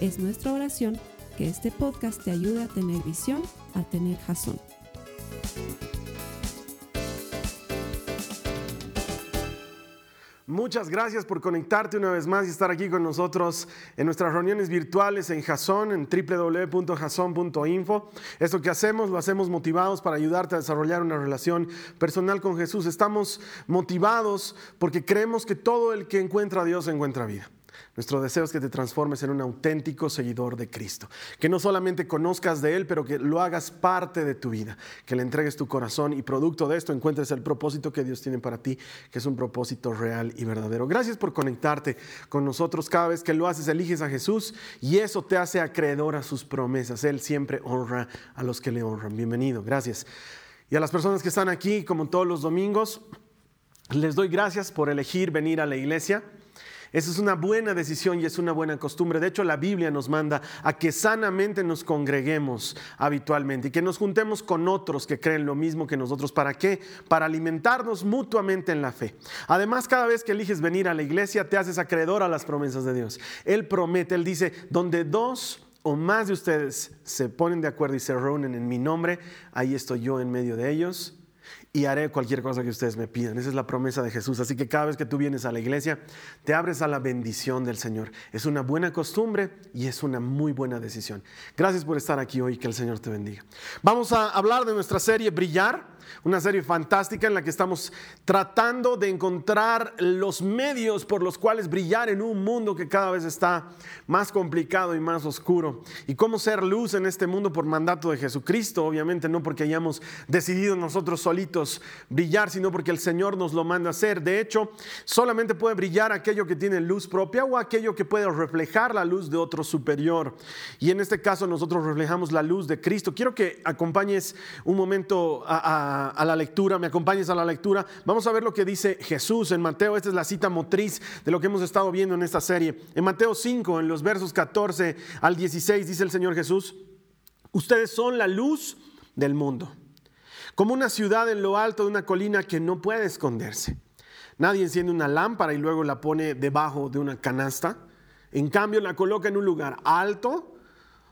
Es nuestra oración que este podcast te ayude a tener visión, a tener jazón. Muchas gracias por conectarte una vez más y estar aquí con nosotros en nuestras reuniones virtuales en Jason, en www.jason.info. Esto que hacemos lo hacemos motivados para ayudarte a desarrollar una relación personal con Jesús. Estamos motivados porque creemos que todo el que encuentra a Dios encuentra vida. Nuestro deseo es que te transformes en un auténtico seguidor de Cristo. Que no solamente conozcas de Él, pero que lo hagas parte de tu vida. Que le entregues tu corazón y producto de esto encuentres el propósito que Dios tiene para ti, que es un propósito real y verdadero. Gracias por conectarte con nosotros. Cada vez que lo haces, eliges a Jesús y eso te hace acreedor a sus promesas. Él siempre honra a los que le honran. Bienvenido. Gracias. Y a las personas que están aquí, como todos los domingos, les doy gracias por elegir venir a la iglesia. Esa es una buena decisión y es una buena costumbre. De hecho, la Biblia nos manda a que sanamente nos congreguemos habitualmente y que nos juntemos con otros que creen lo mismo que nosotros. ¿Para qué? Para alimentarnos mutuamente en la fe. Además, cada vez que eliges venir a la iglesia, te haces acreedor a las promesas de Dios. Él promete, Él dice, donde dos o más de ustedes se ponen de acuerdo y se reúnen en mi nombre, ahí estoy yo en medio de ellos y haré cualquier cosa que ustedes me pidan. Esa es la promesa de Jesús. Así que cada vez que tú vienes a la iglesia, te abres a la bendición del Señor. Es una buena costumbre y es una muy buena decisión. Gracias por estar aquí hoy. Que el Señor te bendiga. Vamos a hablar de nuestra serie Brillar una serie fantástica en la que estamos tratando de encontrar los medios por los cuales brillar en un mundo que cada vez está más complicado y más oscuro. Y cómo ser luz en este mundo por mandato de Jesucristo, obviamente no porque hayamos decidido nosotros solitos brillar, sino porque el Señor nos lo manda a hacer. De hecho, solamente puede brillar aquello que tiene luz propia o aquello que puede reflejar la luz de otro superior. Y en este caso nosotros reflejamos la luz de Cristo. Quiero que acompañes un momento a a, la lectura, me acompañes a la lectura. Vamos a ver lo que dice Jesús en Mateo. Esta es la cita motriz de lo que hemos estado viendo en esta serie. En Mateo 5, en los versos 14 al 16, dice el Señor Jesús, ustedes son la luz del mundo, como una ciudad en lo alto de una colina que no puede esconderse. Nadie enciende una lámpara y luego la pone debajo de una canasta. En cambio, la coloca en un lugar alto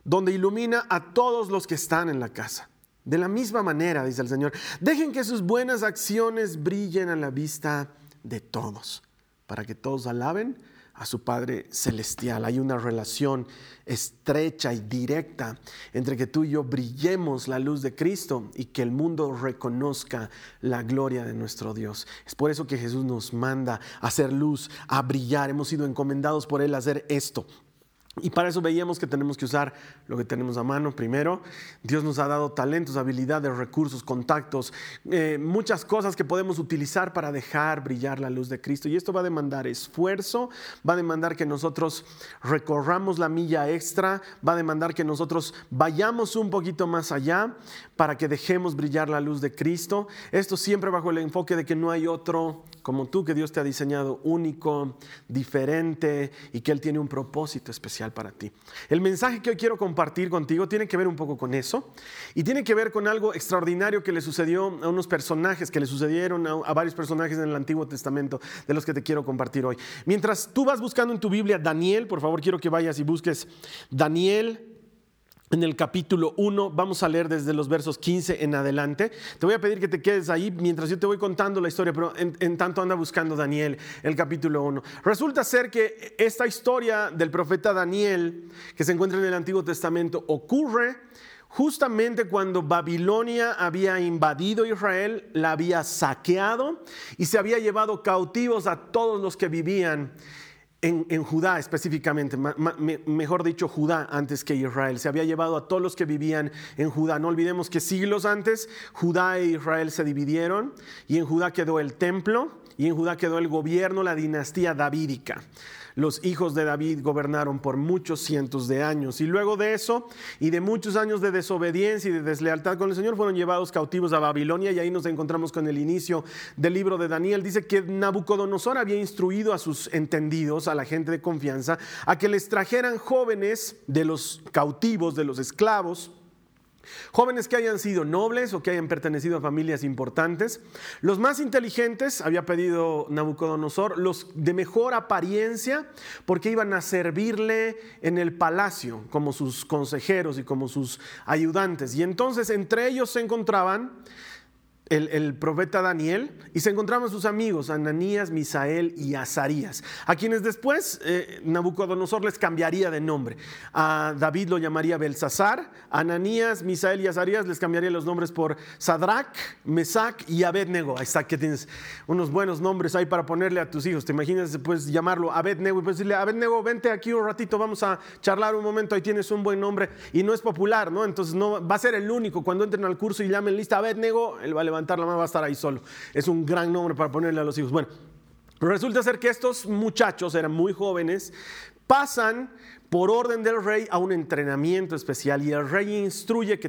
donde ilumina a todos los que están en la casa. De la misma manera, dice el Señor, dejen que sus buenas acciones brillen a la vista de todos, para que todos alaben a su Padre Celestial. Hay una relación estrecha y directa entre que tú y yo brillemos la luz de Cristo y que el mundo reconozca la gloria de nuestro Dios. Es por eso que Jesús nos manda a hacer luz, a brillar. Hemos sido encomendados por Él a hacer esto. Y para eso veíamos que tenemos que usar lo que tenemos a mano primero. Dios nos ha dado talentos, habilidades, recursos, contactos, eh, muchas cosas que podemos utilizar para dejar brillar la luz de Cristo. Y esto va a demandar esfuerzo, va a demandar que nosotros recorramos la milla extra, va a demandar que nosotros vayamos un poquito más allá para que dejemos brillar la luz de Cristo. Esto siempre bajo el enfoque de que no hay otro como tú, que Dios te ha diseñado único, diferente y que Él tiene un propósito especial para ti. El mensaje que hoy quiero compartir contigo tiene que ver un poco con eso y tiene que ver con algo extraordinario que le sucedió a unos personajes, que le sucedieron a, varios personajes en el Antiguo Testamento, de los que te quiero compartir hoy. Mientras tú vas buscando en tu Biblia Daniel, por favor quiero que vayas y busques Daniel en el capítulo 1, vamos a leer desde los versos 15 en adelante. Te voy a pedir que te quedes ahí mientras yo te voy contando la historia, pero en, tanto anda buscando Daniel el capítulo 1. Resulta ser que esta historia del profeta Daniel, que se encuentra en el Antiguo Testamento, ocurre justamente cuando Babilonia había invadido Israel, la había saqueado y se había llevado cautivos a todos los que vivían en, Judá específicamente, mejor dicho Judá antes que Israel. Se había llevado a todos los que vivían en Judá. No olvidemos que siglos antes Judá e Israel se dividieron y en Judá quedó el templo y en Judá quedó el gobierno, la dinastía davídica. Los hijos de David gobernaron por muchos cientos de años. Y luego de eso, y de muchos años de desobediencia y de deslealtad con el Señor, fueron llevados cautivos a Babilonia. Y ahí nos encontramos con el inicio del libro de Daniel. Dice que Nabucodonosor había instruido a sus entendidos, a la gente de confianza, a que les trajeran jóvenes de los cautivos, de los esclavos Jóvenes que hayan sido nobles o que hayan pertenecido a familias importantes. Los más inteligentes, había pedido Nabucodonosor, los de mejor apariencia, porque iban a servirle en el palacio como sus consejeros y como sus ayudantes. Y entonces entre ellos se encontraban el, profeta Daniel y se encontraban sus amigos Ananías, Misael y Azarías, a quienes después eh, Nabucodonosor les cambiaría de nombre. A David lo llamaría Belsasar, Ananías, Misael y Azarías les cambiaría los nombres por Sadrach, Mesac y Abednego. Ahí está que tienes unos buenos nombres ahí para ponerle a tus hijos. Te imaginas, puedes llamarlo Abednego y puedes decirle, Abednego, vente aquí un ratito, vamos a charlar un momento, ahí tienes un buen nombre y no es popular, ¿no? Entonces no va a ser el único cuando entren al curso y llamen lista Abednego, él va a levantar la mano, va a estar ahí solo. Es un gran nombre para ponerle a los hijos. Bueno, resulta ser que estos muchachos eran muy jóvenes, pasan por orden del rey a un entrenamiento especial y el rey instruye que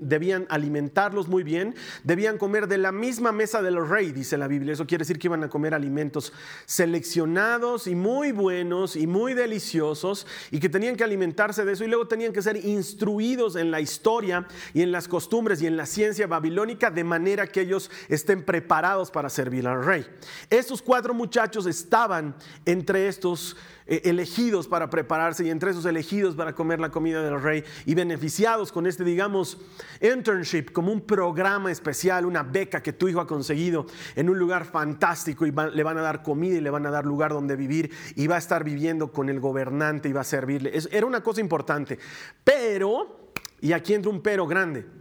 debían, alimentarlos muy bien, debían comer de la misma mesa del rey, dice la Biblia. Eso quiere decir que iban a comer alimentos seleccionados y muy buenos y muy deliciosos y que tenían que alimentarse de eso y luego tenían que ser instruidos en la historia y en las costumbres y en la ciencia babilónica de manera que ellos estén preparados para servir al rey. Estos cuatro muchachos estaban entre estos eh, elegidos para prepararse y entre esos elegidos para comer la comida del rey y beneficiados con este, digamos, internship, como un programa especial, una beca que tu hijo ha conseguido en un lugar fantástico y le van a dar comida y le van a dar lugar donde vivir y va a estar viviendo con el gobernante y va a servirle. era una cosa importante. Pero, y aquí entra un pero grande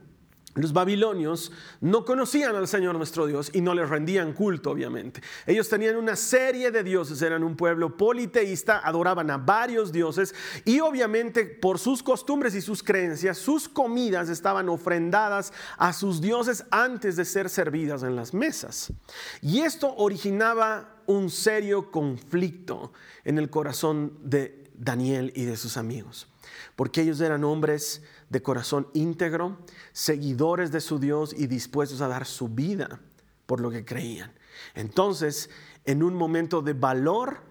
los babilonios no conocían al Señor nuestro Dios y no les rendían culto, obviamente. Ellos tenían una serie de dioses, eran un pueblo politeísta, adoraban a varios dioses y obviamente por sus costumbres y sus creencias, sus comidas estaban ofrendadas a sus dioses antes de ser servidas en las mesas. Y esto originaba un serio conflicto en el corazón de Daniel y de sus amigos, porque ellos eran hombres de corazón íntegro, seguidores de su Dios y dispuestos a dar su vida por lo que creían. Entonces, en un momento de valor,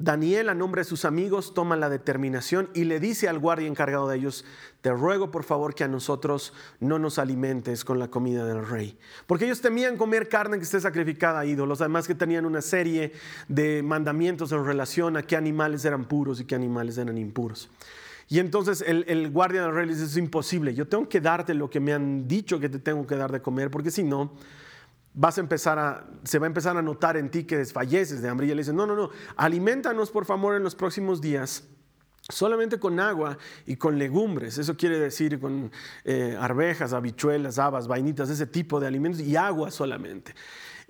Daniel, a nombre de sus amigos, toma la determinación y le dice al guardia encargado de ellos, te ruego por favor que a nosotros no nos alimentes con la comida del rey. Porque ellos temían comer carne que esté sacrificada a ídolos, además que tenían una serie de mandamientos en relación a qué animales eran puros y qué animales eran impuros. Y entonces el, guardia del rey le dice, es imposible, yo tengo que darte lo que me han dicho que te tengo que dar de comer, porque si no, vas a empezar a, se va a empezar a notar en ti que desfalleces de hambre. Y él dice, no, no, no, alimentanos por favor en los próximos días solamente con agua y con legumbres. Eso quiere decir con eh, arvejas, habichuelas, habas, vainitas, ese tipo de alimentos y agua solamente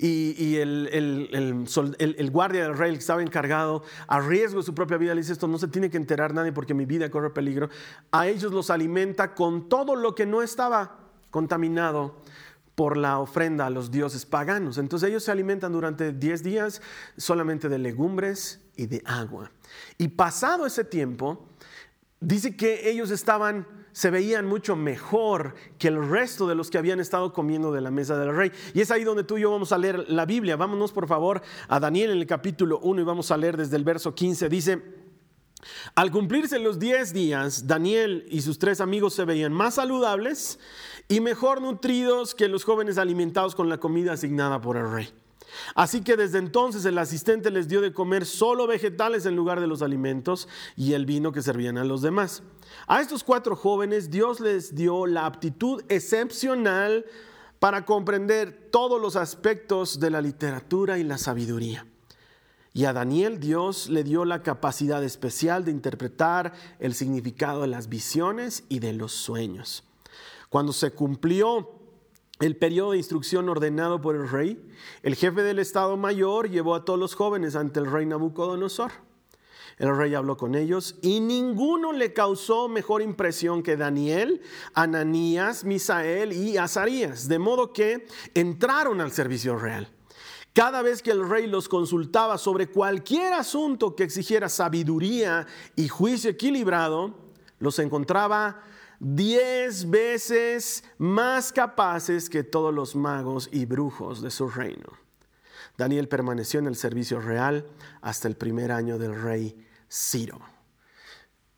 y, el, el, guardia del rey que estaba encargado a riesgo de su propia vida le dice esto no se tiene que enterar nadie porque mi vida corre peligro. A ellos los alimenta con todo lo que no estaba contaminado por la ofrenda a los dioses paganos. Entonces ellos se alimentan durante 10 días solamente de legumbres y de agua. Y pasado ese tiempo, dice que ellos estaban se veían mucho mejor que el resto de los que habían estado comiendo de la mesa del rey. Y es ahí donde tú y yo vamos a leer la Biblia. Vámonos por favor a Daniel en el capítulo 1 y vamos a leer desde el verso 15. Dice, al cumplirse los 10 días, Daniel y sus tres amigos se veían más saludables y mejor nutridos que los jóvenes alimentados con la comida asignada por el rey. Así que desde entonces el asistente les dio de comer solo vegetales en lugar de los alimentos y el vino que servían a los demás. A estos cuatro jóvenes Dios les dio la aptitud excepcional para comprender todos los aspectos de la literatura y la sabiduría. Y a Daniel Dios le dio la capacidad especial de interpretar el significado de las visiones y de los sueños. Cuando se cumplió el periodo de instrucción ordenado por el rey, el jefe del Estado Mayor llevó a todos los jóvenes ante el rey Nabucodonosor. El rey habló con ellos y ninguno le causó mejor impresión que Daniel, Ananías, Misael y Azarías, de modo que entraron al servicio real. Cada vez que el rey los consultaba sobre cualquier asunto que exigiera sabiduría y juicio equilibrado, los encontraba diez veces más capaces que todos los magos y brujos de su reino. Daniel permaneció en el servicio real hasta el primer año del rey Ciro.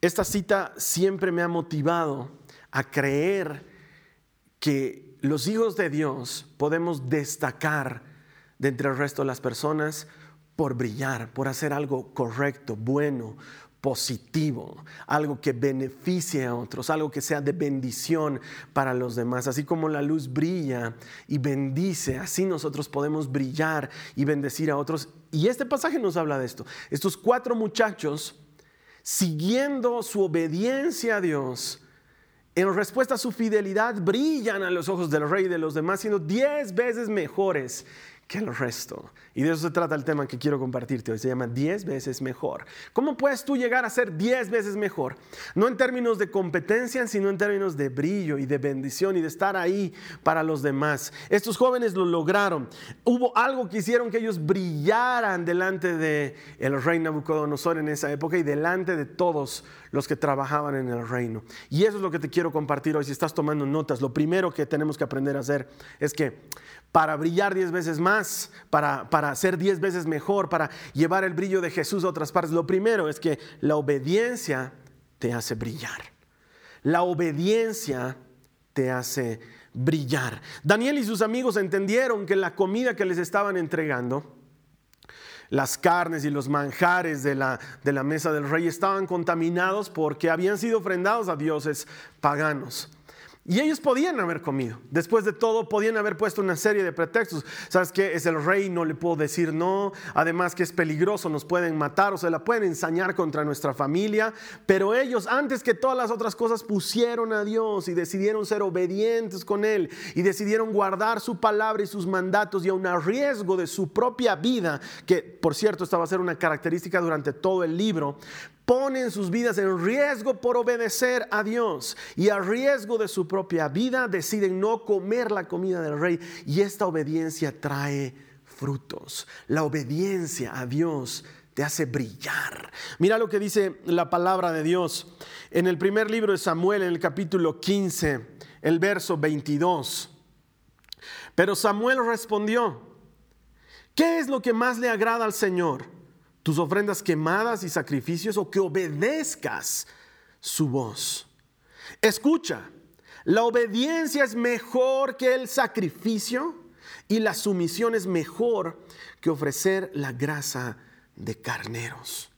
Esta cita siempre me ha motivado a creer que los hijos de Dios podemos destacar de entre el resto de las personas por brillar, por hacer algo correcto, bueno, positivo, algo que beneficie a otros, algo que sea de bendición para los demás. Así como la luz brilla y bendice, así nosotros podemos brillar y bendecir a otros. Y este pasaje nos habla de esto. Estos cuatro muchachos, siguiendo su obediencia a Dios, en respuesta a su fidelidad, brillan a los ojos del rey y de los demás, siendo diez veces mejores que el resto. Y de eso se trata el tema que quiero compartirte hoy. Se llama 10 veces mejor. ¿Cómo puedes tú llegar a ser 10 veces mejor? No en términos de competencia, sino en términos de brillo y de bendición y de estar ahí para los demás. Estos jóvenes lo lograron. Hubo algo que hicieron que ellos brillaran delante de el rey Nabucodonosor en esa época y delante de todos los que trabajaban en el reino. Y eso es lo que te quiero compartir hoy. Si estás tomando notas, lo primero que tenemos que aprender a hacer es que para brillar diez veces más, para, para ser diez veces mejor, para llevar el brillo de Jesús a otras partes. Lo primero es que la obediencia te hace brillar. La obediencia te hace brillar. Daniel y sus amigos entendieron que la comida que les estaban entregando, las carnes y los manjares de la, de la mesa del rey estaban contaminados porque habían sido ofrendados a dioses paganos. Y ellos podían haber comido. Después de todo, podían haber puesto una serie de pretextos. ¿Sabes qué? Es el rey, no le puedo decir no. Además que es peligroso, nos pueden matar o se la pueden ensañar contra nuestra familia. Pero ellos, antes que todas las otras cosas, pusieron a Dios y decidieron ser obedientes con Él. Y decidieron guardar su palabra y sus mandatos y a un riesgo de su propia vida, que por cierto, esta va a ser una característica durante todo el libro ponen sus vidas en riesgo por obedecer a Dios y a riesgo de su propia vida deciden no comer la comida del rey y esta obediencia trae frutos. La obediencia a Dios te hace brillar. Mira lo que dice la palabra de Dios en el primer libro de Samuel, en el capítulo 15, el verso 22. Pero Samuel respondió, ¿qué es lo que más le agrada al Señor? Tus ofrendas quemadas y sacrificios o que obedezcas su voz. Escucha, la obediencia es mejor que el sacrificio y la sumisión es mejor que ofrecer la grasa de carneros.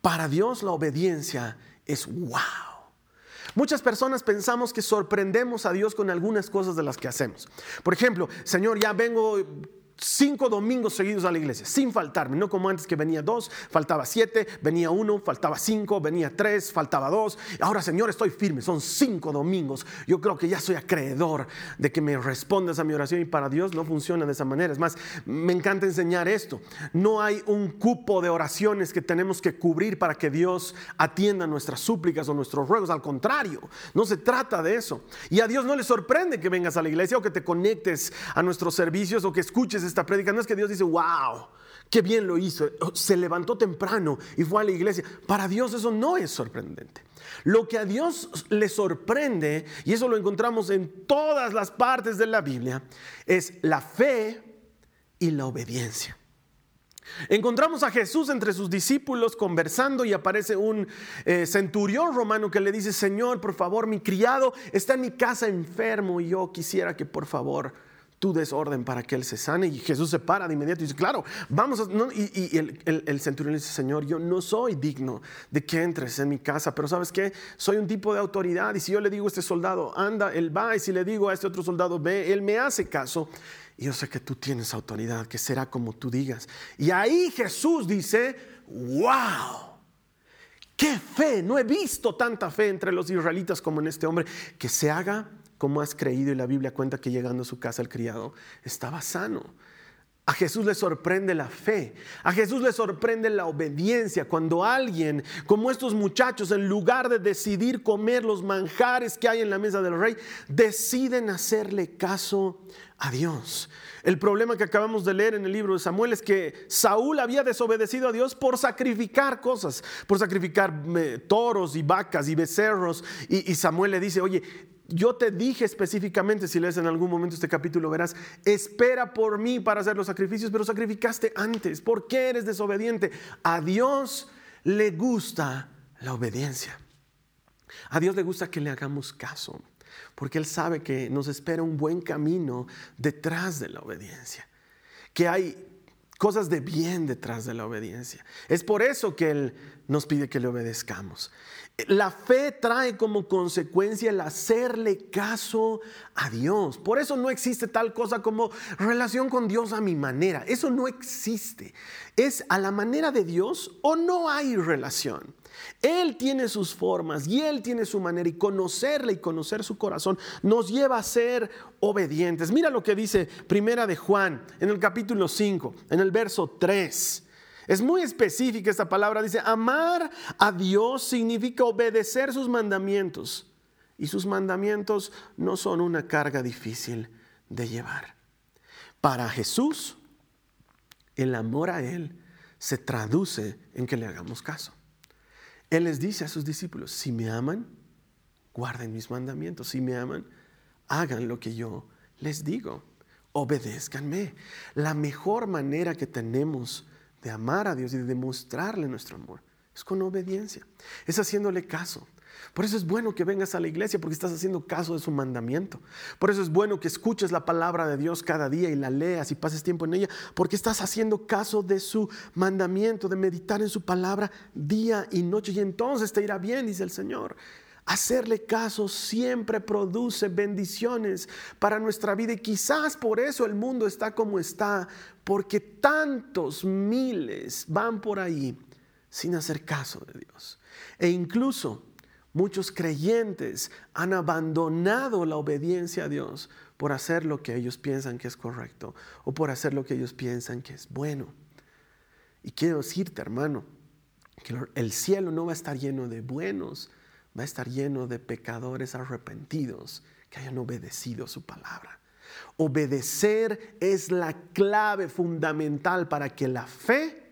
Para Dios la obediencia es wow. Muchas personas pensamos que sorprendemos a Dios con algunas cosas de las que hacemos. Por ejemplo, Señor, ya vengo cinco domingos seguidos a la iglesia, sin faltarme, no como antes que venía dos, faltaba siete, venía uno, faltaba cinco, venía tres, faltaba dos. Ahora, Señor, estoy firme, son cinco domingos. Yo creo que ya soy acreedor de que me respondas a mi oración y para Dios no funciona de esa manera. Es más, me encanta enseñar esto. No hay un cupo de oraciones que tenemos que cubrir para que Dios atienda nuestras súplicas o nuestros ruegos. Al contrario, no se trata de eso. Y a Dios no le sorprende que vengas a la iglesia o que te conectes a nuestros servicios o que escuches esta prédica, no es que Dios dice, wow, qué bien lo hizo, se levantó temprano y fue a la iglesia. Para Dios eso no es sorprendente. Lo que a Dios le sorprende, y eso lo encontramos en todas las partes de la Biblia, es la fe y la obediencia. Encontramos a Jesús entre sus discípulos conversando y aparece un eh, centurión romano que le dice, Señor, por favor, mi criado está en mi casa enfermo y yo quisiera que por favor tu desorden para que él se sane. Y Jesús se para de inmediato y dice, claro, vamos a... y, el, centurión le dice, Señor, yo no soy digno de que entres en mi casa, pero sabes qué, soy un tipo de autoridad y si yo le digo a este soldado, anda, él va, y si le digo a este otro soldado, ve, él me hace caso. Y yo sé que tú tienes autoridad, que será como tú digas. Y ahí Jesús dice, wow. ¡Qué fe! No he visto tanta fe entre los israelitas como en este hombre. Que se haga como has creído y la Biblia cuenta que llegando a su casa el criado estaba sano. A Jesús le sorprende la fe, a Jesús le sorprende la obediencia. Cuando alguien, como estos muchachos, en lugar de decidir comer los manjares que hay en la mesa del rey, deciden hacerle caso a Dios. El problema que acabamos de leer en el libro de Samuel es que Saúl había desobedecido a Dios por sacrificar cosas, por sacrificar eh, toros y vacas y becerros. Y, y Samuel le dice, oye, yo te dije específicamente, si lees en algún momento este capítulo, verás, espera por mí para hacer los sacrificios, pero sacrificaste antes. ¿Por qué eres desobediente? A Dios le gusta la obediencia. A Dios le gusta que le hagamos caso, porque Él sabe que nos espera un buen camino detrás de la obediencia, que hay cosas de bien detrás de la obediencia. Es por eso que Él nos pide que le obedezcamos. La fe trae como consecuencia el hacerle caso a Dios. Por eso no existe tal cosa como relación con Dios a mi manera. Eso no existe. Es a la manera de Dios o no hay relación. Él tiene sus formas y Él tiene su manera y conocerle y conocer su corazón nos lleva a ser obedientes. Mira lo que dice Primera de Juan en el capítulo 5, en el verso 3. Es muy específica esta palabra. Dice, amar a Dios significa obedecer sus mandamientos. Y sus mandamientos no son una carga difícil de llevar. Para Jesús, el amor a Él se traduce en que le hagamos caso. Él les dice a sus discípulos, si me aman, guarden mis mandamientos. Si me aman, hagan lo que yo les digo. Obedézcanme. La mejor manera que tenemos de amar a Dios y de demostrarle nuestro amor. Es con obediencia, es haciéndole caso. Por eso es bueno que vengas a la iglesia porque estás haciendo caso de su mandamiento. Por eso es bueno que escuches la palabra de Dios cada día y la leas y pases tiempo en ella porque estás haciendo caso de su mandamiento, de meditar en su palabra día y noche y entonces te irá bien, dice el Señor. Hacerle caso siempre produce bendiciones para nuestra vida y quizás por eso el mundo está como está, porque tantos miles van por ahí sin hacer caso de Dios. E incluso muchos creyentes han abandonado la obediencia a Dios por hacer lo que ellos piensan que es correcto o por hacer lo que ellos piensan que es bueno. Y quiero decirte, hermano, que el cielo no va a estar lleno de buenos, va a estar lleno de pecadores arrepentidos que hayan obedecido su palabra. Obedecer es la clave fundamental para que la fe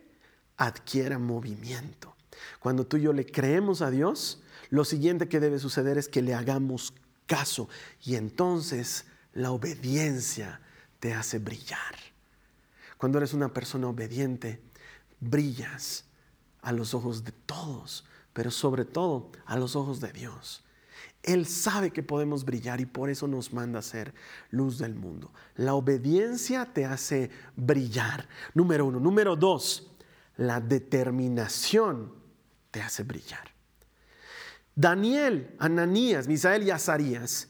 adquiera movimiento. Cuando tú y yo le creemos a Dios, lo siguiente que debe suceder es que le hagamos caso y entonces la obediencia te hace brillar. Cuando eres una persona obediente, brillas a los ojos de todos pero sobre todo a los ojos de Dios. Él sabe que podemos brillar y por eso nos manda a ser luz del mundo. La obediencia te hace brillar. Número uno. Número dos, la determinación te hace brillar. Daniel, Ananías, Misael y Azarías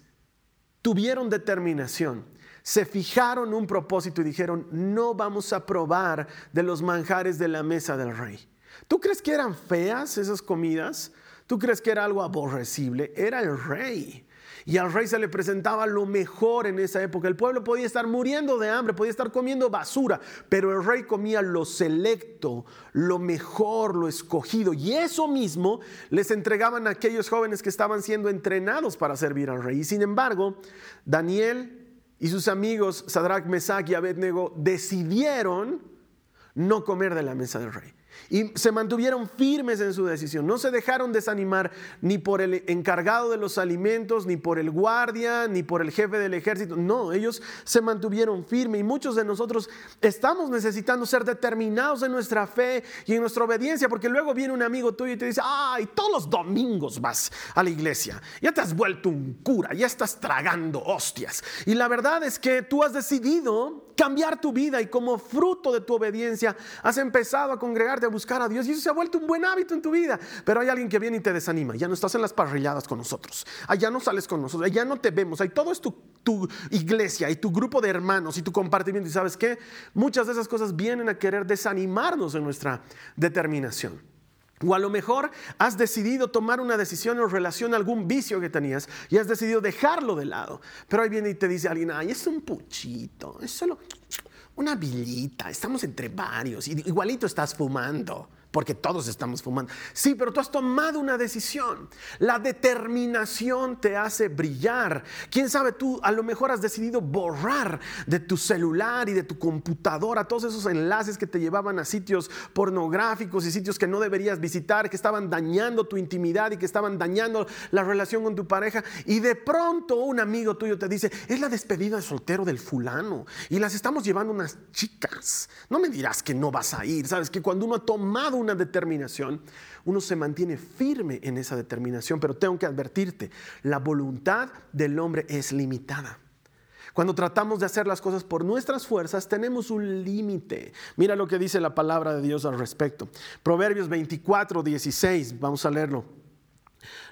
tuvieron determinación. Se fijaron un propósito y dijeron, no vamos a probar de los manjares de la mesa del rey. ¿Tú crees que eran feas esas comidas? ¿Tú crees que era algo aborrecible? Era el rey. Y al rey se le presentaba lo mejor en esa época. El pueblo podía estar muriendo de hambre, podía estar comiendo basura, pero el rey comía lo selecto, lo mejor, lo escogido. Y eso mismo les entregaban a aquellos jóvenes que estaban siendo entrenados para servir al rey. Y sin embargo, Daniel y sus amigos Sadrach, Mesach y Abednego decidieron no comer de la mesa del rey. Y se mantuvieron firmes en su decisión. No se dejaron desanimar ni por el encargado de los alimentos, ni por el guardia, ni por el jefe del ejército. No, ellos se mantuvieron firmes. Y muchos de nosotros estamos necesitando ser determinados en nuestra fe y en nuestra obediencia. Porque luego viene un amigo tuyo y te dice, ay, todos los domingos vas a la iglesia. Ya te has vuelto un cura, ya estás tragando hostias. Y la verdad es que tú has decidido cambiar tu vida y como fruto de tu obediencia has empezado a congregarte, a buscar a Dios y eso se ha vuelto un buen hábito en tu vida. Pero hay alguien que viene y te desanima, ya no estás en las parrilladas con nosotros, allá no sales con nosotros, allá no te vemos, ahí todo es tu, tu iglesia y tu grupo de hermanos y tu compartimiento. Y sabes qué, muchas de esas cosas vienen a querer desanimarnos en nuestra determinación. O a lo mejor has decidido tomar una decisión en relación a algún vicio que tenías y has decidido dejarlo de lado. Pero ahí viene y te dice alguien, ay, es un puchito, es solo una villita, estamos entre varios, igualito estás fumando porque todos estamos fumando. Sí, pero tú has tomado una decisión. La determinación te hace brillar. Quién sabe, tú a lo mejor has decidido borrar de tu celular y de tu computadora todos esos enlaces que te llevaban a sitios pornográficos y sitios que no deberías visitar, que estaban dañando tu intimidad y que estaban dañando la relación con tu pareja. Y de pronto un amigo tuyo te dice, es la despedida de soltero del fulano y las estamos llevando unas chicas. No me dirás que no vas a ir. Sabes que cuando uno ha tomado una determinación, uno se mantiene firme en esa determinación, pero tengo que advertirte, la voluntad del hombre es limitada. Cuando tratamos de hacer las cosas por nuestras fuerzas, tenemos un límite. Mira lo que dice la palabra de Dios al respecto. Proverbios 24, 16, vamos a leerlo.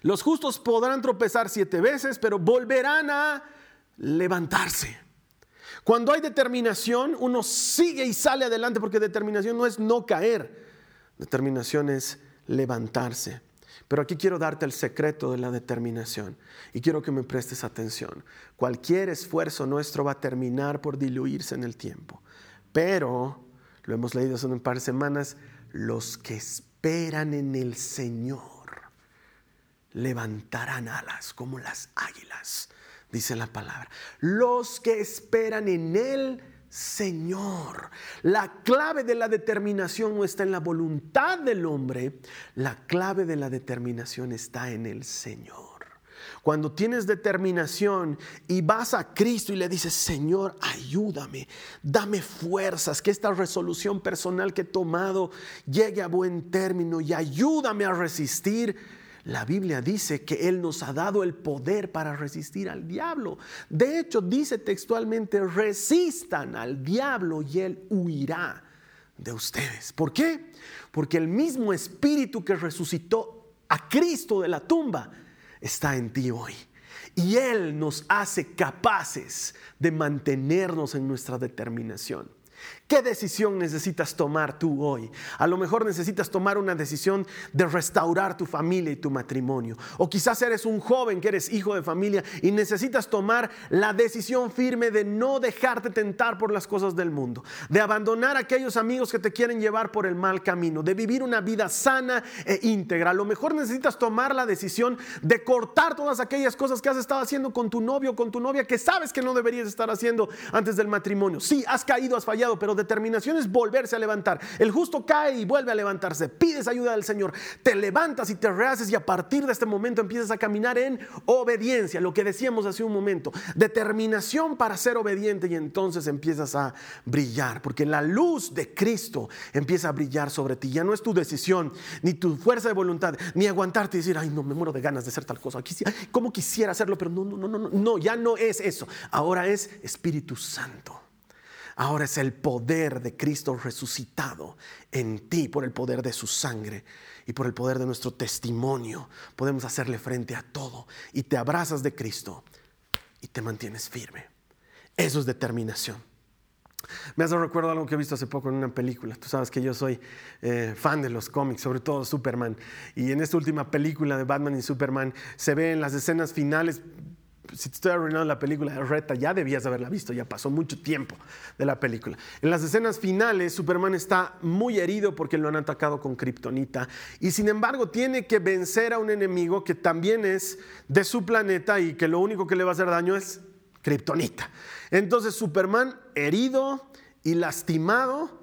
Los justos podrán tropezar siete veces, pero volverán a levantarse. Cuando hay determinación, uno sigue y sale adelante porque determinación no es no caer. Determinación es levantarse. Pero aquí quiero darte el secreto de la determinación y quiero que me prestes atención. Cualquier esfuerzo nuestro va a terminar por diluirse en el tiempo. Pero, lo hemos leído hace un par de semanas, los que esperan en el Señor levantarán alas como las águilas, dice la palabra. Los que esperan en Él Señor. La clave de la determinación no está en la voluntad del hombre, la clave de la determinación está en el Señor. Cuando tienes determinación y vas a Cristo y le dices, Señor, ayúdame, dame fuerzas, que esta resolución personal que he tomado llegue a buen término y ayúdame a resistir la Biblia dice que Él nos ha dado el poder para resistir al diablo. De hecho, dice textualmente, resistan al diablo y Él huirá de ustedes. ¿Por qué? Porque el mismo espíritu que resucitó a Cristo de la tumba está en ti hoy. Y Él nos hace capaces de mantenernos en nuestra determinación. ¿Qué decisión necesitas tomar tú hoy? A lo mejor necesitas tomar una decisión de restaurar tu familia y tu matrimonio. O quizás eres un joven que eres hijo de familia y necesitas tomar la decisión firme de no dejarte tentar por las cosas del mundo, de abandonar a aquellos amigos que te quieren llevar por el mal camino, de vivir una vida sana e íntegra. A lo mejor necesitas tomar la decisión de cortar todas aquellas cosas que has estado haciendo con tu novio o con tu novia que sabes que no deberías estar haciendo antes del matrimonio. Sí, has caído, has fallado, pero determinación es volverse a levantar. El justo cae y vuelve a levantarse. Pides ayuda del Señor. Te levantas y te rehaces y a partir de este momento empiezas a caminar en obediencia. Lo que decíamos hace un momento. Determinación para ser obediente y entonces empiezas a brillar. Porque la luz de Cristo empieza a brillar sobre ti. Ya no es tu decisión, ni tu fuerza de voluntad, ni aguantarte y decir, ay, no, me muero de ganas de hacer tal cosa. ¿Cómo quisiera hacerlo? Pero no, no, no, no, no, ya no es eso. Ahora es Espíritu Santo Ahora es el poder de Cristo resucitado en ti por el poder de su sangre y por el poder de nuestro testimonio. Podemos hacerle frente a todo y te abrazas de Cristo y te mantienes firme. Eso es determinación. Me hace recuerdo algo que he visto hace poco en una película. Tú sabes que yo soy eh, fan de los cómics, sobre todo Superman. Y en esta última película de Batman y Superman se ve en las escenas finales si te estoy arruinando la película de Reta, ya debías haberla visto, ya pasó mucho tiempo de la película. En las escenas finales, Superman está muy herido porque lo han atacado con kriptonita y sin embargo tiene que vencer a un enemigo que también es de su planeta y que lo único que le va a hacer daño es kriptonita. Entonces Superman, herido y lastimado,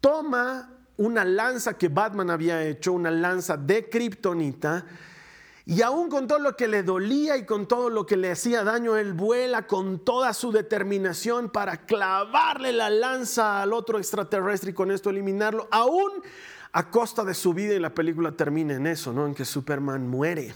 toma una lanza que Batman había hecho, una lanza de kriptonita, y aún con todo lo que le dolía y con todo lo que le hacía daño, él vuela con toda su determinación para clavarle la lanza al otro extraterrestre y con esto eliminarlo, aún a costa de su vida y la película termina en eso, ¿no? En que Superman muere.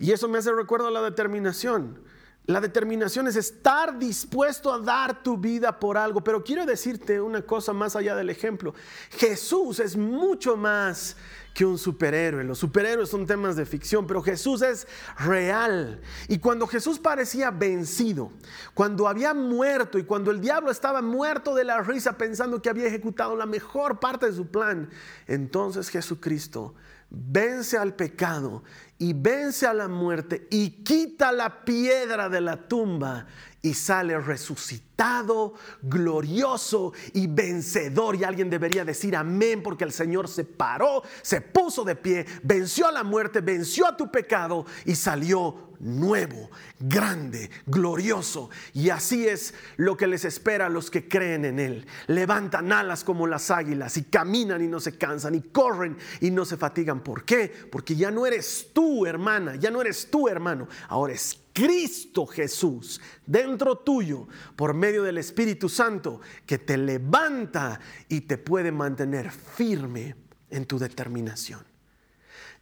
Y eso me hace recuerdo a la determinación. La determinación es estar dispuesto a dar tu vida por algo. Pero quiero decirte una cosa más allá del ejemplo. Jesús es mucho más que un superhéroe. Los superhéroes son temas de ficción, pero Jesús es real. Y cuando Jesús parecía vencido, cuando había muerto y cuando el diablo estaba muerto de la risa pensando que había ejecutado la mejor parte de su plan, entonces Jesucristo vence al pecado y vence a la muerte y quita la piedra de la tumba y sale resucitado, glorioso y vencedor. Y alguien debería decir amén porque el Señor se paró, se puso de pie, venció a la muerte, venció a tu pecado y salió nuevo, grande, glorioso. Y así es lo que les espera a los que creen en Él. Levantan alas como las águilas y caminan y no se cansan y corren y no se fatigan. ¿Por qué? Porque ya no eres tú, hermana, ya no eres tú, hermano. Ahora es Cristo Jesús dentro tuyo por medio del Espíritu Santo que te levanta y te puede mantener firme en tu determinación.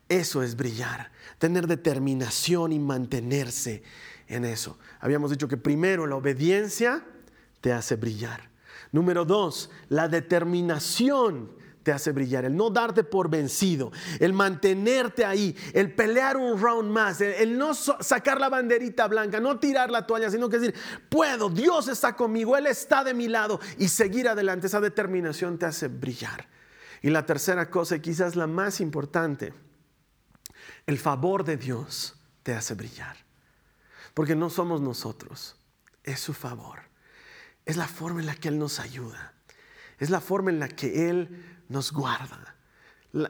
Eso es brillar, tener determinación y mantenerse en eso. Habíamos dicho que primero la obediencia te hace brillar. Número dos, la determinación te hace brillar, el no darte por vencido, el mantenerte ahí, el pelear un round más, el, no sacar la banderita blanca, no tirar la toalla, sino que decir, puedo, Dios está conmigo, Él está de mi lado y seguir adelante. Esa determinación te hace brillar. Y la tercera cosa, y quizás la más importante, el favor de Dios te hace brillar. Porque no somos nosotros, es su favor. Es la forma en la que Él nos ayuda. Es la forma en la que Él nos guarda.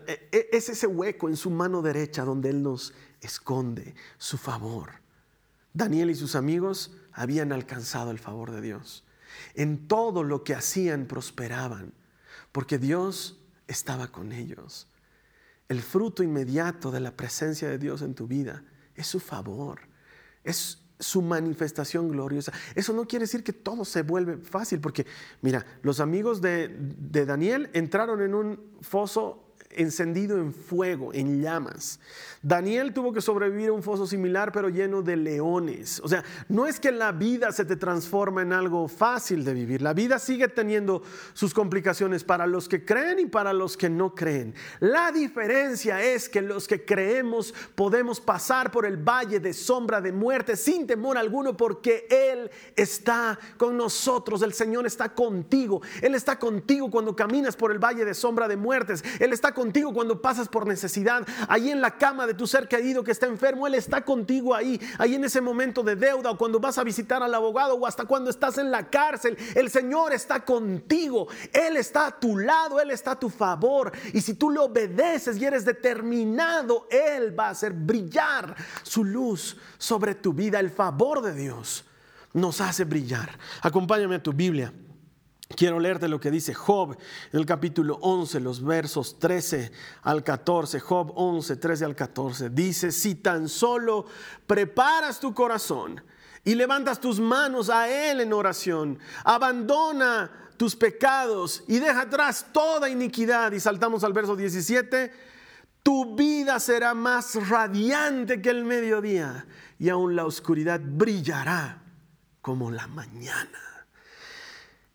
E, e, es ese hueco en su mano derecha donde Él nos esconde su favor. Daniel y sus amigos habían alcanzado el favor de Dios. En todo lo que hacían prosperaban, porque Dios estaba con ellos. El fruto inmediato de la presencia de Dios en tu vida es su favor, es su manifestación gloriosa. Eso no quiere decir que todo se vuelve fácil, porque mira, los amigos de, de Daniel entraron en un foso encendido en fuego, en llamas. Daniel tuvo que sobrevivir a un foso similar, pero lleno de leones. O sea, no es que la vida se te transforma en algo fácil de vivir. La vida sigue teniendo sus complicaciones para los que creen y para los que no creen. La diferencia es que los que creemos podemos pasar por el valle de sombra de muerte sin temor alguno porque Él está con nosotros. El Señor está contigo. Él está contigo cuando caminas por el valle de sombra de muertes. Él está contigo cuando pasas por necesidad. Ahí en la cama de tu ser querido que está enfermo, Él está contigo ahí. Ahí en ese momento de deuda o cuando vas a visitar al abogado o hasta cuando estás en la cárcel. El Señor está contigo. Él está a tu lado. Él está a tu favor. Y si tú le obedeces y eres determinado, Él va a hacer brillar su luz sobre tu vida. El favor de Dios nos hace brillar. Acompáñame a tu Biblia. Quiero leerte lo que dice Job el capítulo 11, los versos 13 al 14. Job 11, 13 al 14. Dice, si tan solo preparas tu corazón y levantas tus manos a Él en oración, abandona tus pecados y deja atrás toda iniquidad. Y saltamos al verso 17, tu vida será más radiante que el mediodía y aún la oscuridad brillará como la mañana.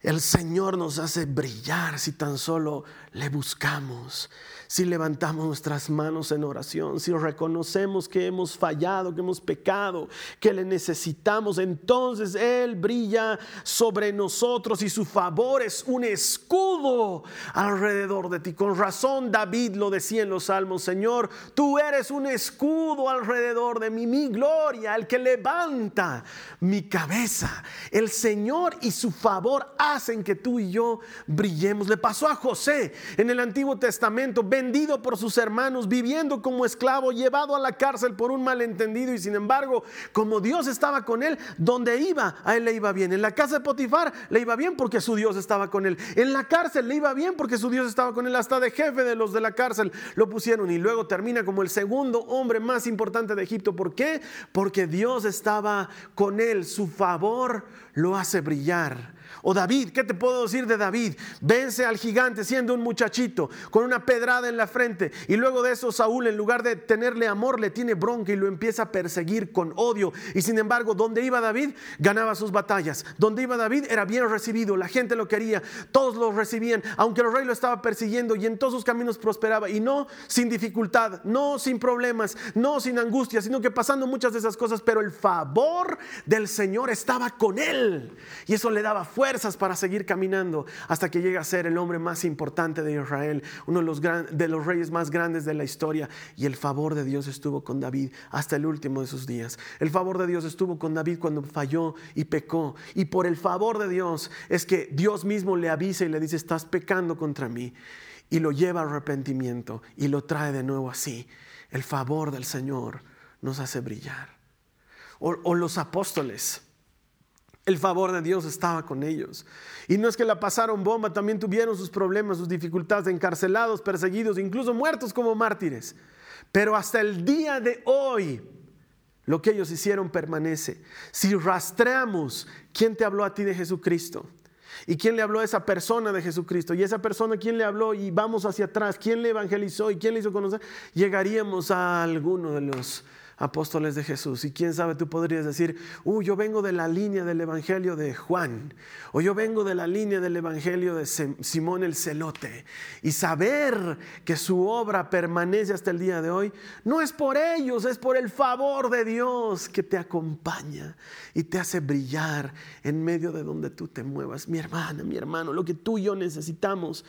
El Señor nos hace brillar si tan solo le buscamos si levantamos nuestras manos en oración, si reconocemos que hemos fallado, que hemos pecado, que le necesitamos, entonces Él brilla sobre nosotros y su favor es un escudo alrededor de ti. Con razón David lo decía en los salmos, Señor, tú eres un escudo alrededor de mí, mi gloria, el que levanta mi cabeza. El Señor y su favor hacen que tú y yo brillemos. Le pasó a José en el Antiguo Testamento vendido por sus hermanos, viviendo como esclavo, llevado a la cárcel por un malentendido y sin embargo, como Dios estaba con él, donde iba, a él le iba bien. En la casa de Potifar le iba bien porque su Dios estaba con él. En la cárcel le iba bien porque su Dios estaba con él. Hasta de jefe de los de la cárcel lo pusieron y luego termina como el segundo hombre más importante de Egipto. ¿Por qué? Porque Dios estaba con él. Su favor lo hace brillar o David, ¿qué te puedo decir de David? Vence al gigante siendo un muchachito, con una pedrada en la frente. Y luego de eso Saúl, en lugar de tenerle amor, le tiene bronca y lo empieza a perseguir con odio. Y sin embargo, donde iba David, ganaba sus batallas. Donde iba David era bien recibido, la gente lo quería, todos lo recibían, aunque el rey lo estaba persiguiendo y en todos sus caminos prosperaba. Y no sin dificultad, no sin problemas, no sin angustia, sino que pasando muchas de esas cosas, pero el favor del Señor estaba con él. Y eso le daba fuerzas para seguir caminando hasta que llega a ser el hombre más importante de Israel, uno de los, de los reyes más grandes de la historia. Y el favor de Dios estuvo con David hasta el último de sus días. El favor de Dios estuvo con David cuando falló y pecó. Y por el favor de Dios es que Dios mismo le avisa y le dice, estás pecando contra mí. Y lo lleva al arrepentimiento y lo trae de nuevo así. El favor del Señor nos hace brillar. O, o los apóstoles el favor de Dios estaba con ellos. Y no es que la pasaron bomba, también tuvieron sus problemas, sus dificultades, encarcelados, perseguidos, incluso muertos como mártires. Pero hasta el día de hoy, lo que ellos hicieron permanece. Si rastreamos quién te habló a ti de Jesucristo y quién le habló a esa persona de Jesucristo y esa persona quién le habló y vamos hacia atrás, quién le evangelizó y quién le hizo conocer, llegaríamos a alguno de los apóstoles de Jesús. Y quién sabe, tú podrías decir, uh, yo vengo de la línea del Evangelio de Juan, o yo vengo de la línea del Evangelio de Simón el Celote. Y saber que su obra permanece hasta el día de hoy, no es por ellos, es por el favor de Dios que te acompaña y te hace brillar en medio de donde tú te muevas. Mi hermana, mi hermano, lo que tú y yo necesitamos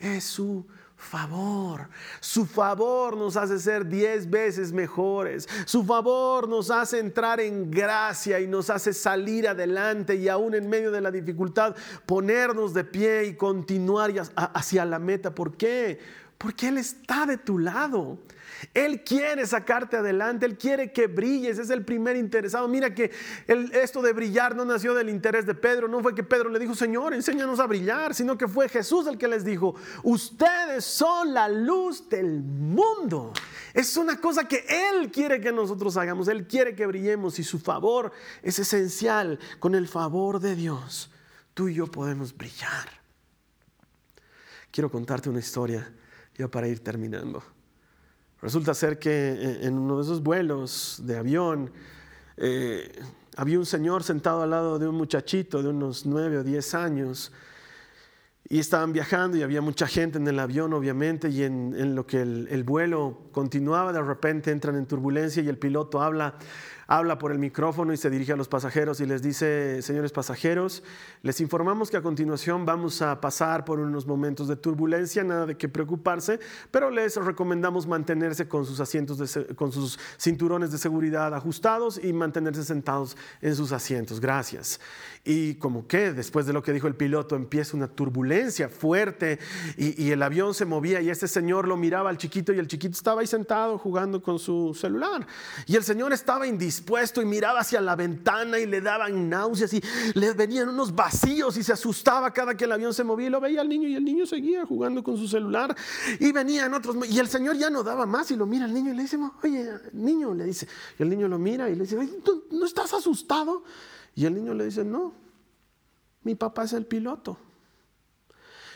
es su favor. Su favor nos hace ser diez veces mejores. Su favor nos hace entrar en gracia y nos hace salir adelante y aún en medio de la dificultad ponernos de pie y continuar hacia la meta. ¿Por qué? Porque Él está de tu lado. Él quiere sacarte adelante, Él quiere que brilles, es el primer interesado. Mira que esto de brillar no nació del interés de Pedro, no fue que Pedro le dijo, Señor, enséñanos a brillar, sino que fue Jesús el que les dijo, ustedes son la luz del mundo. Es una cosa que Él quiere que nosotros hagamos, Él quiere que brillemos y su favor es esencial. Con el favor de Dios, tú y yo podemos brillar. Quiero contarte una historia ya para ir terminando. Resulta ser que eh, en uno de esos vuelos de avión eh, había un señor sentado al lado de un muchachito de unos nueve o diez años y estaban viajando y había mucha gente en el avión, obviamente, y en, lo que el, vuelo continuaba, de repente entran en turbulencia y el piloto habla habla por el micrófono y se dirige a los pasajeros y les dice, señores pasajeros, les informamos que a continuación vamos a pasar por unos momentos de turbulencia, nada de qué preocuparse, pero les recomendamos mantenerse con sus asientos, con sus cinturones de seguridad ajustados y mantenerse sentados en sus asientos. Gracias. Y como que después de lo que dijo el piloto empieza una turbulencia fuerte y, y el avión se movía y este señor lo miraba al chiquito y el chiquito estaba ahí sentado jugando con su celular. Y el señor estaba indispuesto y miraba hacia la ventana y le daban náuseas y le venían unos vacíos y se asustaba cada que el avión se movía y lo veía al niño y el niño seguía jugando con su celular y venían otros y el señor ya no daba más y lo mira al niño y le dice, oye, niño, le dice, y el niño lo mira y le dice, ¿tú no estás asustado? Y el niño le dice, no, mi papá es el piloto.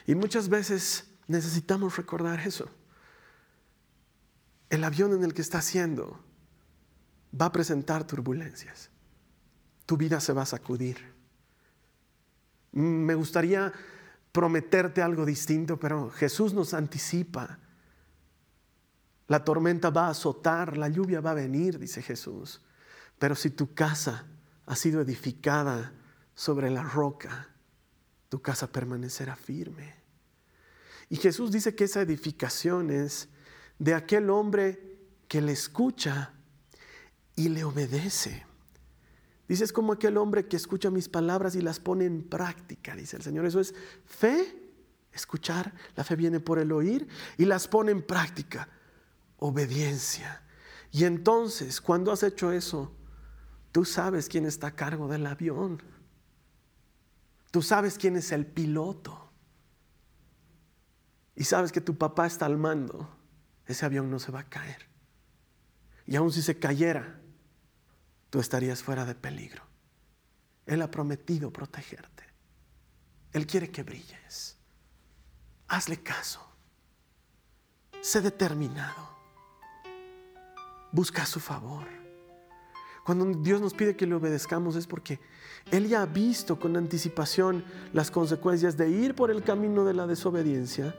Y muchas veces necesitamos recordar eso. El avión en el que está haciendo va a presentar turbulencias. Tu vida se va a sacudir. Me gustaría prometerte algo distinto, pero Jesús nos anticipa. La tormenta va a azotar, la lluvia va a venir, dice Jesús. Pero si tu casa ha sido edificada sobre la roca, tu casa permanecerá firme. Y Jesús dice que esa edificación es de aquel hombre que le escucha y le obedece. Dice, es como aquel hombre que escucha mis palabras y las pone en práctica, dice el Señor. Eso es fe, escuchar, la fe viene por el oír y las pone en práctica, obediencia. Y entonces, cuando has hecho eso, tú sabes quién está a cargo del avión. Tú sabes quién es el piloto. Y sabes que tu papá está al mando. Ese avión no se va a caer. Y aun si se cayera, tú estarías fuera de peligro. Él ha prometido protegerte. Él quiere que brilles. Hazle caso. Sé determinado. Busca su favor. Cuando Dios nos pide que le obedezcamos es porque Él ya ha visto con anticipación las consecuencias de ir por el camino de la desobediencia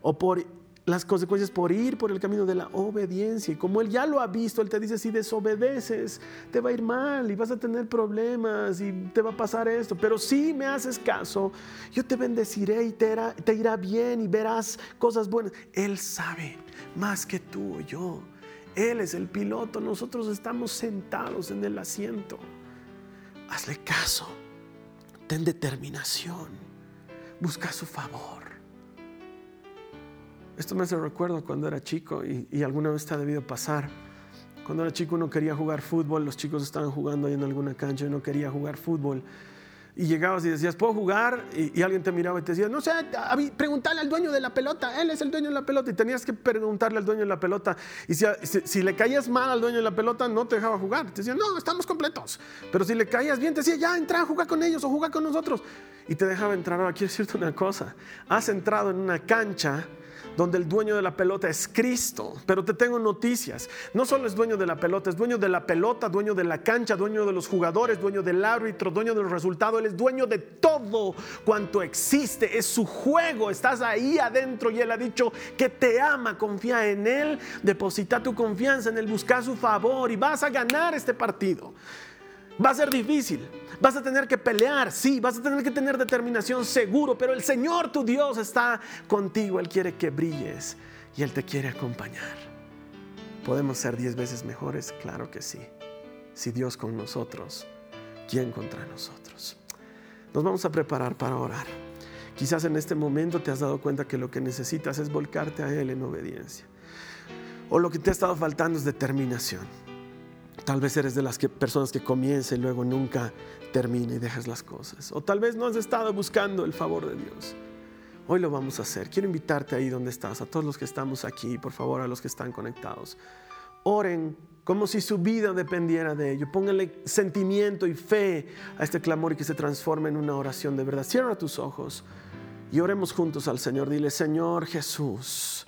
o por las consecuencias por ir por el camino de la obediencia. Y como Él ya lo ha visto, Él te dice, si desobedeces, te va a ir mal y vas a tener problemas y te va a pasar esto. Pero si me haces caso, yo te bendeciré y te irá, te irá bien y verás cosas buenas. Él sabe más que tú o yo. Él es el piloto, nosotros estamos sentados en el asiento. Hazle caso, ten determinación, busca su favor. Esto me hace recuerdo cuando era chico y, alguna vez te ha debido pasar. Cuando era chico uno quería jugar fútbol, los chicos estaban jugando ahí en alguna cancha y no quería jugar fútbol. Y llegabas y decías, ¿puedo jugar? Y, alguien te miraba y te decía, no sé, pregúntale al dueño de la pelota, él es el dueño de la pelota. Y tenías que preguntarle al dueño de la pelota. Y si, le caías mal al dueño de la pelota, no te dejaba jugar. Te decía, no, estamos completos. Pero si le caías bien, te decía, ya, entra a jugar con ellos o jugar con nosotros. Y te dejaba entrar. Ahora quiero decirte una cosa, has entrado en una cancha donde el dueño de la pelota es Cristo. Pero te tengo noticias. No solo es dueño de la pelota, es dueño de la pelota, dueño de la cancha, dueño de los jugadores, dueño del árbitro, dueño del resultado. Él es dueño de todo cuanto existe. Es su juego. Estás ahí adentro y Él ha dicho que te ama. Confía en Él. Deposita tu confianza en Él. Busca su favor y vas a ganar este partido. Va a ser difícil. Vas a tener que pelear, sí, vas a tener que tener determinación seguro, pero el Señor tu Dios está contigo. Él quiere que brilles y Él te quiere acompañar. ¿Podemos ser diez veces mejores? Claro que sí. Si Dios con nosotros, ¿quién contra nosotros? Nos vamos a preparar para orar. Quizás en este momento te has dado cuenta que lo que necesitas es volcarte a Él en obediencia. O lo que te ha estado faltando es determinación. Tal vez eres de las personas que comienza y luego nunca termina y dejas las cosas. O tal vez no has estado buscando el favor de Dios. Hoy lo vamos a hacer. Quiero invitarte ahí donde estás, a todos los que estamos aquí, por favor, a los que están conectados. Oren como si su vida dependiera de ello. Pónganle sentimiento y fe a este clamor y que se transforme en una oración de verdad. Cierra tus ojos y oremos juntos al Señor. Dile, Señor Jesús,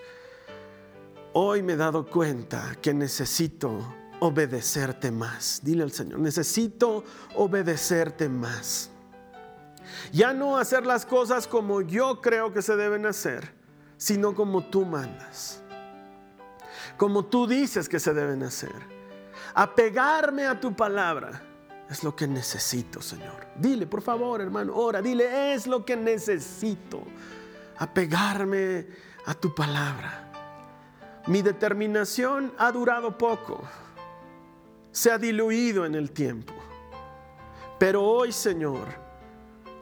hoy me he dado cuenta que necesito obedecerte más. Dile al Señor, necesito obedecerte más. Ya no hacer las cosas como yo creo que se deben hacer, sino como tú mandas. Como tú dices que se deben hacer. Apegarme a tu palabra es lo que necesito, Señor. Dile, por favor, hermano, ora, dile, es lo que necesito. Apegarme a tu palabra. Mi determinación ha durado poco se ha diluido en el tiempo. Pero hoy, Señor,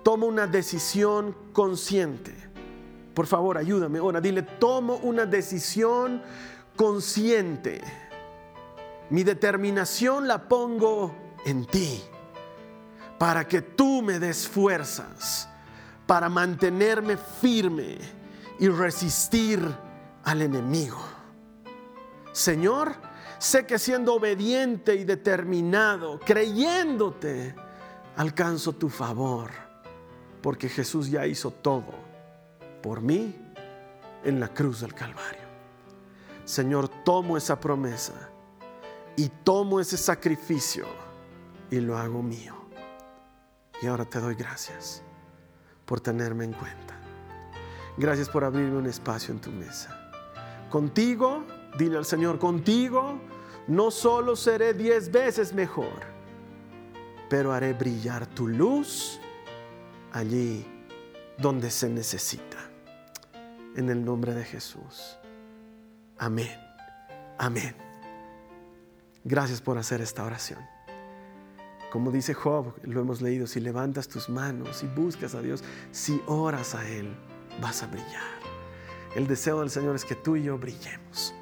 tomo una decisión consciente. Por favor, ayúdame ahora. Dile, tomo una decisión consciente. Mi determinación la pongo en ti. Para que tú me des fuerzas. Para mantenerme firme y resistir al enemigo. Señor, Sé que siendo obediente y determinado, creyéndote, alcanzo tu favor, porque Jesús ya hizo todo por mí en la cruz del Calvario. Señor, tomo esa promesa y tomo ese sacrificio y lo hago mío. Y ahora te doy gracias por tenerme en cuenta. Gracias por abrirme un espacio en tu mesa. Contigo, dile al Señor, contigo no solo seré diez veces mejor, pero haré brillar tu luz allí donde se necesita. En el nombre de Jesús. Amén. Amén. Gracias por hacer esta oración. Como dice Job, lo hemos leído, si levantas tus manos y buscas a Dios, si oras a Él, vas a brillar. El deseo del Señor es que tú y yo brillemos.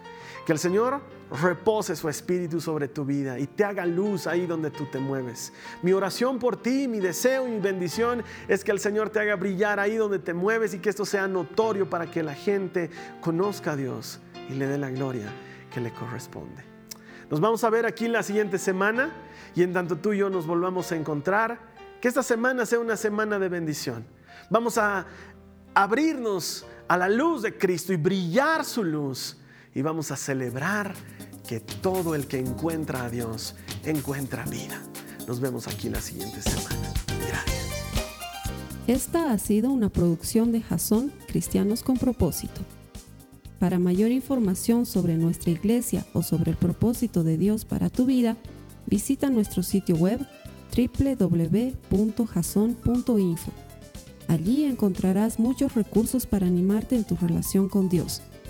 Que el Señor repose su espíritu sobre tu vida y te haga luz ahí donde tú te mueves. Mi oración por ti, mi deseo y mi bendición es que el Señor te haga brillar ahí donde te mueves y que esto sea notorio para que la gente conozca a Dios y le dé la gloria que le corresponde. Nos vamos a ver aquí la siguiente semana y en tanto tú y yo nos volvamos a encontrar, que esta semana sea una semana de bendición. Vamos a abrirnos a la luz de Cristo y brillar su luz y vamos a celebrar que todo el que encuentra a Dios encuentra vida. Nos vemos aquí la siguiente semana. Gracias. Esta ha sido una producción de Jason Cristianos con propósito. Para mayor información sobre nuestra iglesia o sobre el propósito de Dios para tu vida, visita nuestro sitio web www.jason.info. Allí encontrarás muchos recursos para animarte en tu relación con Dios,